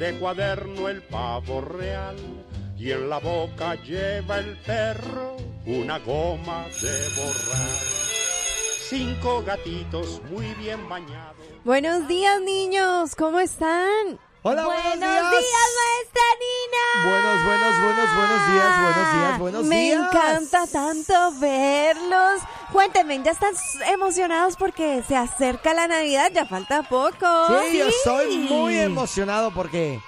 de cuaderno el pavo real, y en la boca lleva el perro una goma de borrar. Cinco gatitos muy bien bañados. Buenos días, niños. ¿Cómo están? Hola, buenos, buenos días. maestra. Buenos, buenos, buenos, buenos días, buenos días, buenos Me días. encanta tanto verlos. Cuéntenme, ¿ya están emocionados porque se acerca la Navidad? Ya falta poco. Sí, yo estoy muy emocionado porque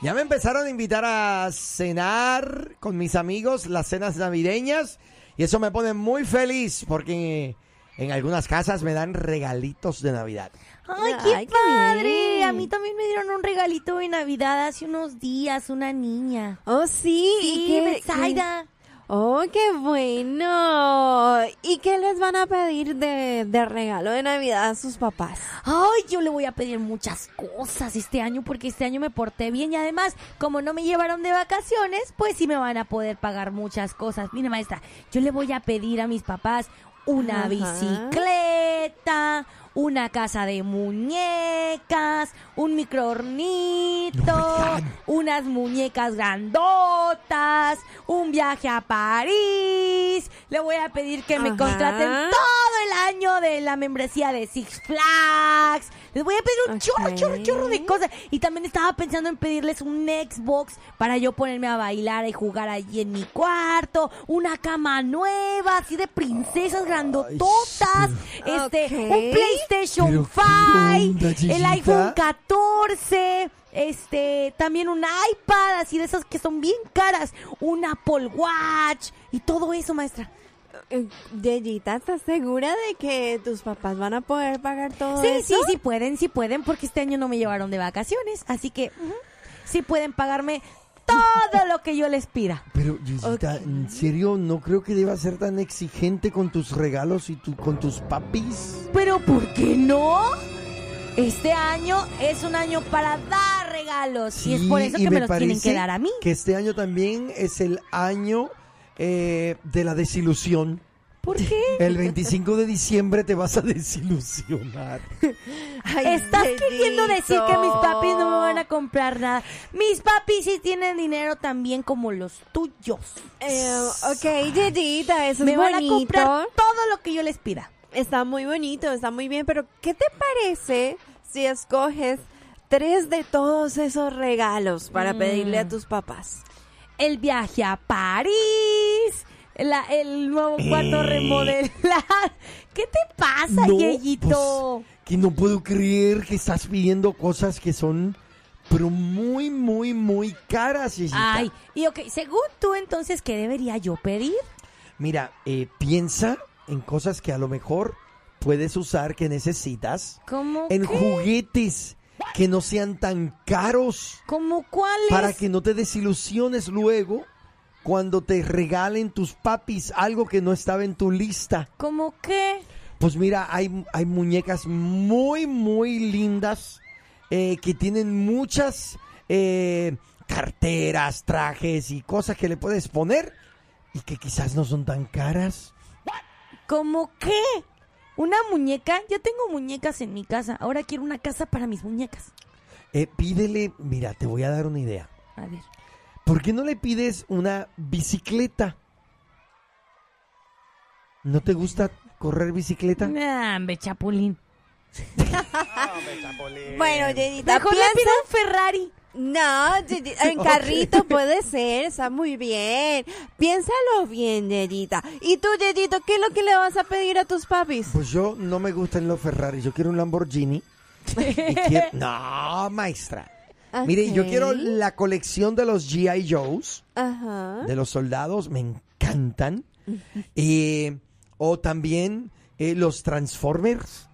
ya me empezaron a invitar a cenar con mis amigos las cenas navideñas y eso me pone muy feliz porque en algunas casas me dan regalitos de Navidad. Ay, qué Ay, qué padre. A mí también me dieron un regalito de Navidad hace unos días, una niña. Oh, sí. ¿Y Sí, qué- Betsaida. Oh, qué bueno. ¿Y qué les van a pedir de, de regalo de Navidad a sus papás? Ay, yo le voy a pedir muchas cosas este año porque este año me porté bien y además, como no me llevaron de vacaciones, pues sí me van a poder pagar muchas cosas. Mire, maestra, yo le voy a pedir a mis papás una Ajá. bicicleta, una casa de muñecas, un microornito, unas muñecas grandotas, un viaje a París. Le voy a pedir que me Ajá. contraten todo el año de la membresía de Six Flags. Les voy a pedir un chorro, chorro, chorro de cosas. Y también estaba pensando en pedirles un Xbox para yo ponerme a bailar y jugar allí en mi cuarto. Una cama nueva, así de princesas grandototas. Este, un PlayStation Pero, 5, ¿qué onda, el iPhone 14. Este, también un iPad, así de esas que son bien caras. Un Apple Watch y todo eso, maestra. Eh, Yeyita, ¿estás segura de que tus papás van a poder pagar todo Sí, eso? sí, sí pueden, sí pueden, porque este año no me llevaron de vacaciones, así que sí pueden pagarme todo lo que yo les pida. Pero, Yuyita, ¿en serio no creo que debas ser tan exigente con tus regalos y tu, con tus papis? Pero ¿por qué no? Este año es un año para dar regalos y es por eso que me, los tienen que dar a mí. Que este año también es el año eh, de la desilusión. ¿Por qué? El 25 de diciembre te vas a desilusionar. Ay, Estás queriendo decir que mis papis no me van a comprar nada. Mis papis sí tienen dinero también como los tuyos. Eh, ok, Yeyita, eso me es van a comprar todo lo que yo les pida. Está muy bonito, está muy bien, pero ¿qué te parece si escoges tres de todos esos regalos para Mm. pedirle a tus papás? el viaje a París, la- el nuevo cuarto remodelar. ¿Qué te pasa, No, Yeyito? pues, que no puedo creer que estás pidiendo cosas que son pero muy, muy, muy caras, Yeyita. Ay, y ok, según tú entonces, ¿qué debería yo pedir? Mira, eh, piensa en cosas que a lo mejor puedes usar, que necesitas. ¿Cómo En qué? juguetes que no sean tan caros. ¿Cómo cuáles? para que no te desilusiones luego cuando te regalen tus papis algo que no estaba en tu lista. ¿Cómo qué? Pues mira, hay, hay muñecas muy, muy lindas eh, que tienen muchas eh, carteras, trajes y cosas que le puedes poner y que quizás no son tan caras. ¿Cómo qué? ¿Una muñeca? Yo tengo muñecas en mi casa. Ahora quiero una casa para mis muñecas. Eh, pídele, mira, te voy a dar una idea. A ver. ¿Por qué no le pides una bicicleta? ¿No te gusta correr bicicleta? Nah, hombre, chapulín. Bueno, Yeyita, Mejor le pido un Ferrari. No, en carrito puede ser, está muy bien. Piénsalo bien, Yeyita. ¿Y tú, Yeyito, qué es lo que le vas a pedir a tus papis? Pues yo no me gustan los Ferrari, yo quiero un Lamborghini. Y quiero- No, maestra. Mire, yo quiero la colección de los G.I. Joes, Ajá. de los soldados, me encantan. Eh, o también eh, los Transformers.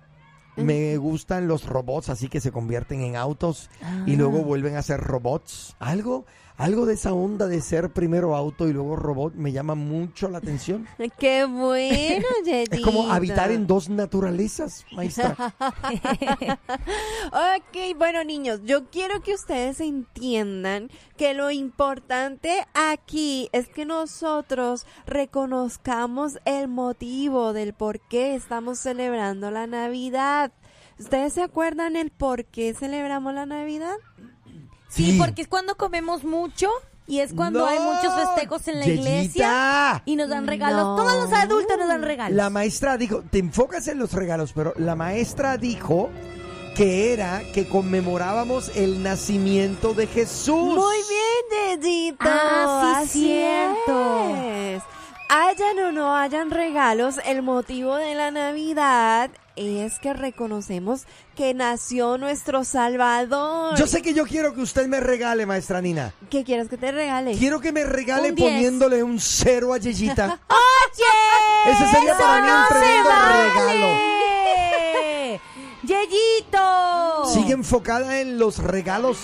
Me gustan los robots, así que se convierten en autos y Ah. luego vuelven a ser robots. Algo, algo de esa onda de ser primero auto y luego robot me llama mucho la atención. Qué bueno. Es como habitar en dos naturalezas, maestra. Ok, bueno niños, yo quiero que ustedes entiendan que lo importante aquí es que nosotros reconozcamos el motivo del por qué estamos celebrando la Navidad. ¿Ustedes se acuerdan el por qué celebramos la Navidad? Sí, Sí. porque es cuando comemos mucho y es cuando No, hay muchos festejos en la Yeyita. iglesia y nos dan regalos. No. Todos los adultos nos dan regalos. La maestra dijo, te enfocas en los regalos, pero la maestra dijo que era que conmemorábamos el nacimiento de Jesús. Muy bien, Dedito. Ah, sí, Así cierto. es. Hayan o no hayan regalos, el motivo de la Navidad es que reconocemos que nació nuestro Salvador. Yo sé que yo quiero que usted me regale, maestra Nina. ¿Qué quieres que te regale? Quiero que me regale Un poniéndole un cero a Yeyita. ¡Oye! Ese sería ¡Eso para mí un no tremendo vale! ¡Yeyito! Sigue enfocada en los regalos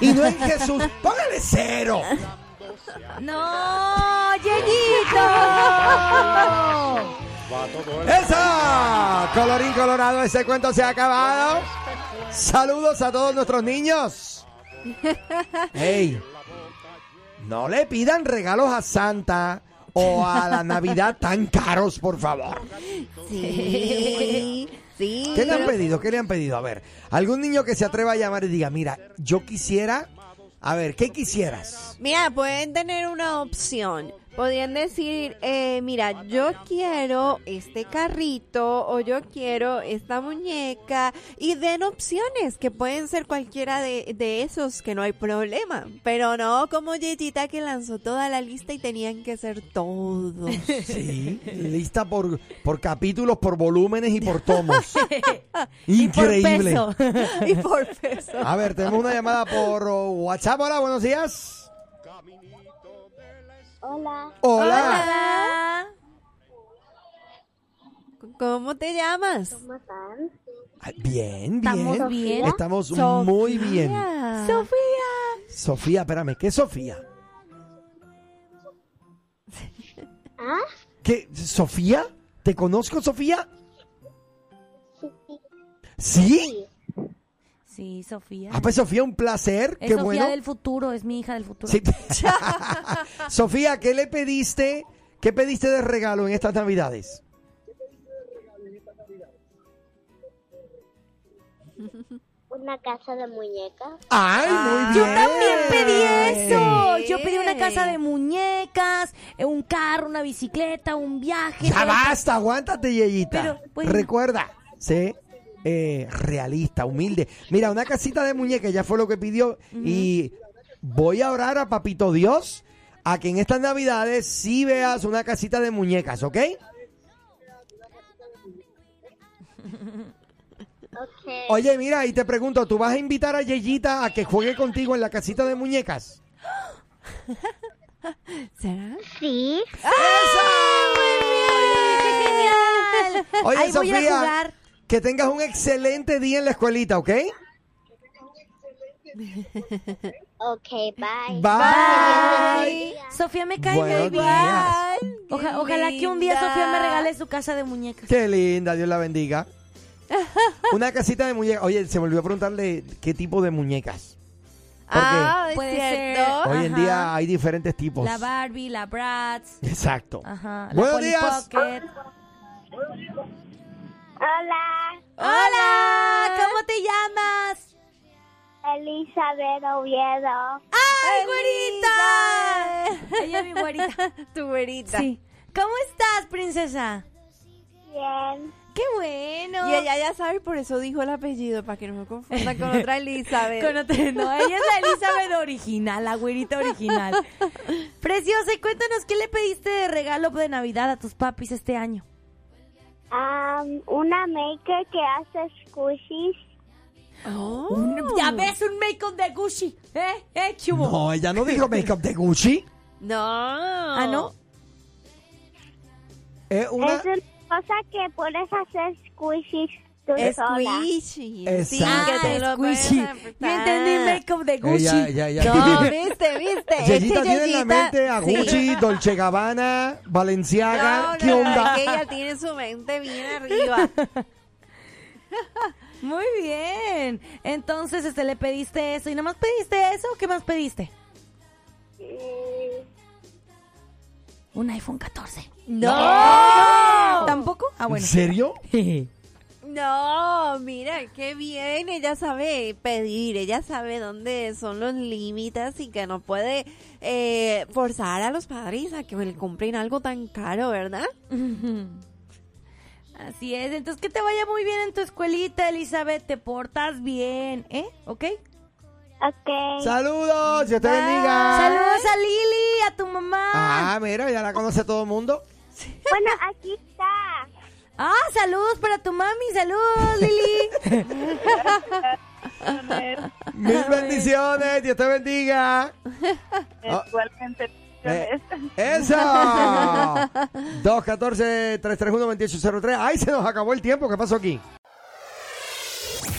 y no en Jesús. Póngale cero. ¡No! ¡Yeyito! ¡Esa! Colorín colorado, ese cuento se ha acabado. Saludos a todos nuestros niños. ¡Ey! No le pidan regalos a Santa o a la Navidad tan caros, por favor. Sí, sí. ¿Qué le han pero- pedido? ¿Qué le han pedido? A ver, algún niño que se atreva a llamar y diga, mira, yo quisiera... A ver, ¿qué quisieras? Mira, pueden tener una opción. Podrían decir, eh, mira, yo quiero este carrito o yo quiero esta muñeca y den opciones que pueden ser cualquiera de, de esos que no hay problema. Pero no como Yeyita que lanzó toda la lista y tenían que ser todos. Sí, lista por, por capítulos, por volúmenes y por tomos. Y por Increíble. peso. y por peso. A ver, tenemos una llamada por WhatsApp. Hola, buenos días. Hola, Hola. Hola. ¿Cómo te llamas? ¿cómo están? Ay, Bien, ¿Estamos bien. Estamos muy bien. Sofía. Sofía. Sofía, espérame, ¿qué es Sofía? ¿Ah? ¿Qué? ¿Sofía? ¿Te conozco, Sofía? Sí, ¿Sí? Sí, Sofía. Ah, pues Sofía, un placer. es Qué Sofía bueno. del futuro, es mi hija del futuro. Sí. Sofía, ¿qué le pediste? ¿Qué pediste de regalo en estas Navidades? una casa de muñecas. ¡Ay, muy Yo bien! también pedí eso. Yo pedí una casa de muñecas, eh, un carro, una bicicleta, un viaje. Ya basta, aguántate, Yeyita. Pero, bueno. Recuerda, sé eh, realista, humilde. Mira, una casita de muñecas ya fue lo que pidió. Y voy a orar a Papito Dios a que en estas Navidades sí veas una casita de muñecas, ¿ok? Oye, mira, y te pregunto, ¿tú vas a invitar a Yeyita a que juegue contigo en la casita de muñecas? ¿Será? Sí. ¡Qué genial! Oye, Ahí voy a Sofía, jugar. Que tengas un excelente día en la escuelita, ¿ok? Ok, bye. Bye. Sofía me cae Buenos muy bien. Oja- ojalá que un día. Sofía me regale su casa de muñecas. Qué linda, Dios la bendiga. Una casita de muñecas. Oye, se me olvidó preguntarle qué tipo de muñecas. Porque Ah, Puede cierto. ser. hoy en día hay diferentes tipos. La Barbie, la Bratz. Exacto. Ajá. La Buenos Polly días. Pocket. Hola, Hola, ¿cómo te llamas? Elizabeth Oviedo. ¡Ay, güerita! Ella es mi güerita. Tu güerita. Sí. ¿Cómo estás, princesa? Bien. ¡Qué bueno! Y ella ya sabe, por eso dijo el apellido, para que no me confunda con otra Elizabeth. Con otra- no, ella es la Elizabeth original, la güerita original. Preciosa, y cuéntanos, ¿qué le pediste de regalo de Navidad a tus papis este año? Am, una maker que hace squishies. Oh. Un- ya ves un make-up de Gucci, ¿eh? ¿Eh, qué hubo? No, ella no dijo make-up de Gucci. No. Ah, ¿no? Es una... Es una cosa que puedes hacer squishies tú sola. Squishy. Sí, que te lo squishy. puedes Yo entendí make-up de Gucci. Ella, ella, ella. No, viste, viste. Yeyita tiene en la mente a sí. Gucci, Dolce Gabbana, Balenciaga. No, no, ¿Qué onda? es que ella tiene su mente bien arriba. Muy bien. Entonces, este, le pediste eso. ¿Y nomás pediste eso o qué más pediste? Un iPhone 14. ¡No! ¿Tampoco? Ah, ¿En bueno. serio? No, mira, qué bien. Ella sabe pedir, ella sabe dónde son los límites y que no puede eh, forzar a los padres a que le compren algo tan caro, ¿verdad? Así es. Entonces, que te vaya muy bien en tu escuelita, Elizabeth. Te portas bien, ¿eh? ¿Ok? Ok. Saludos, Dios te bendiga. Saludos a Lili, a tu mamá. Ah, mira, ya la conoce todo el mundo. Bueno, aquí está. Ah, saludos para tu mami. Saludos, Lili. Mil bendiciones, Dios te bendiga. Ah, Igualmente. eh, ¡Eso! 214-331-2803. ¡Ay, se nos acabó el tiempo! ¿Qué pasó aquí?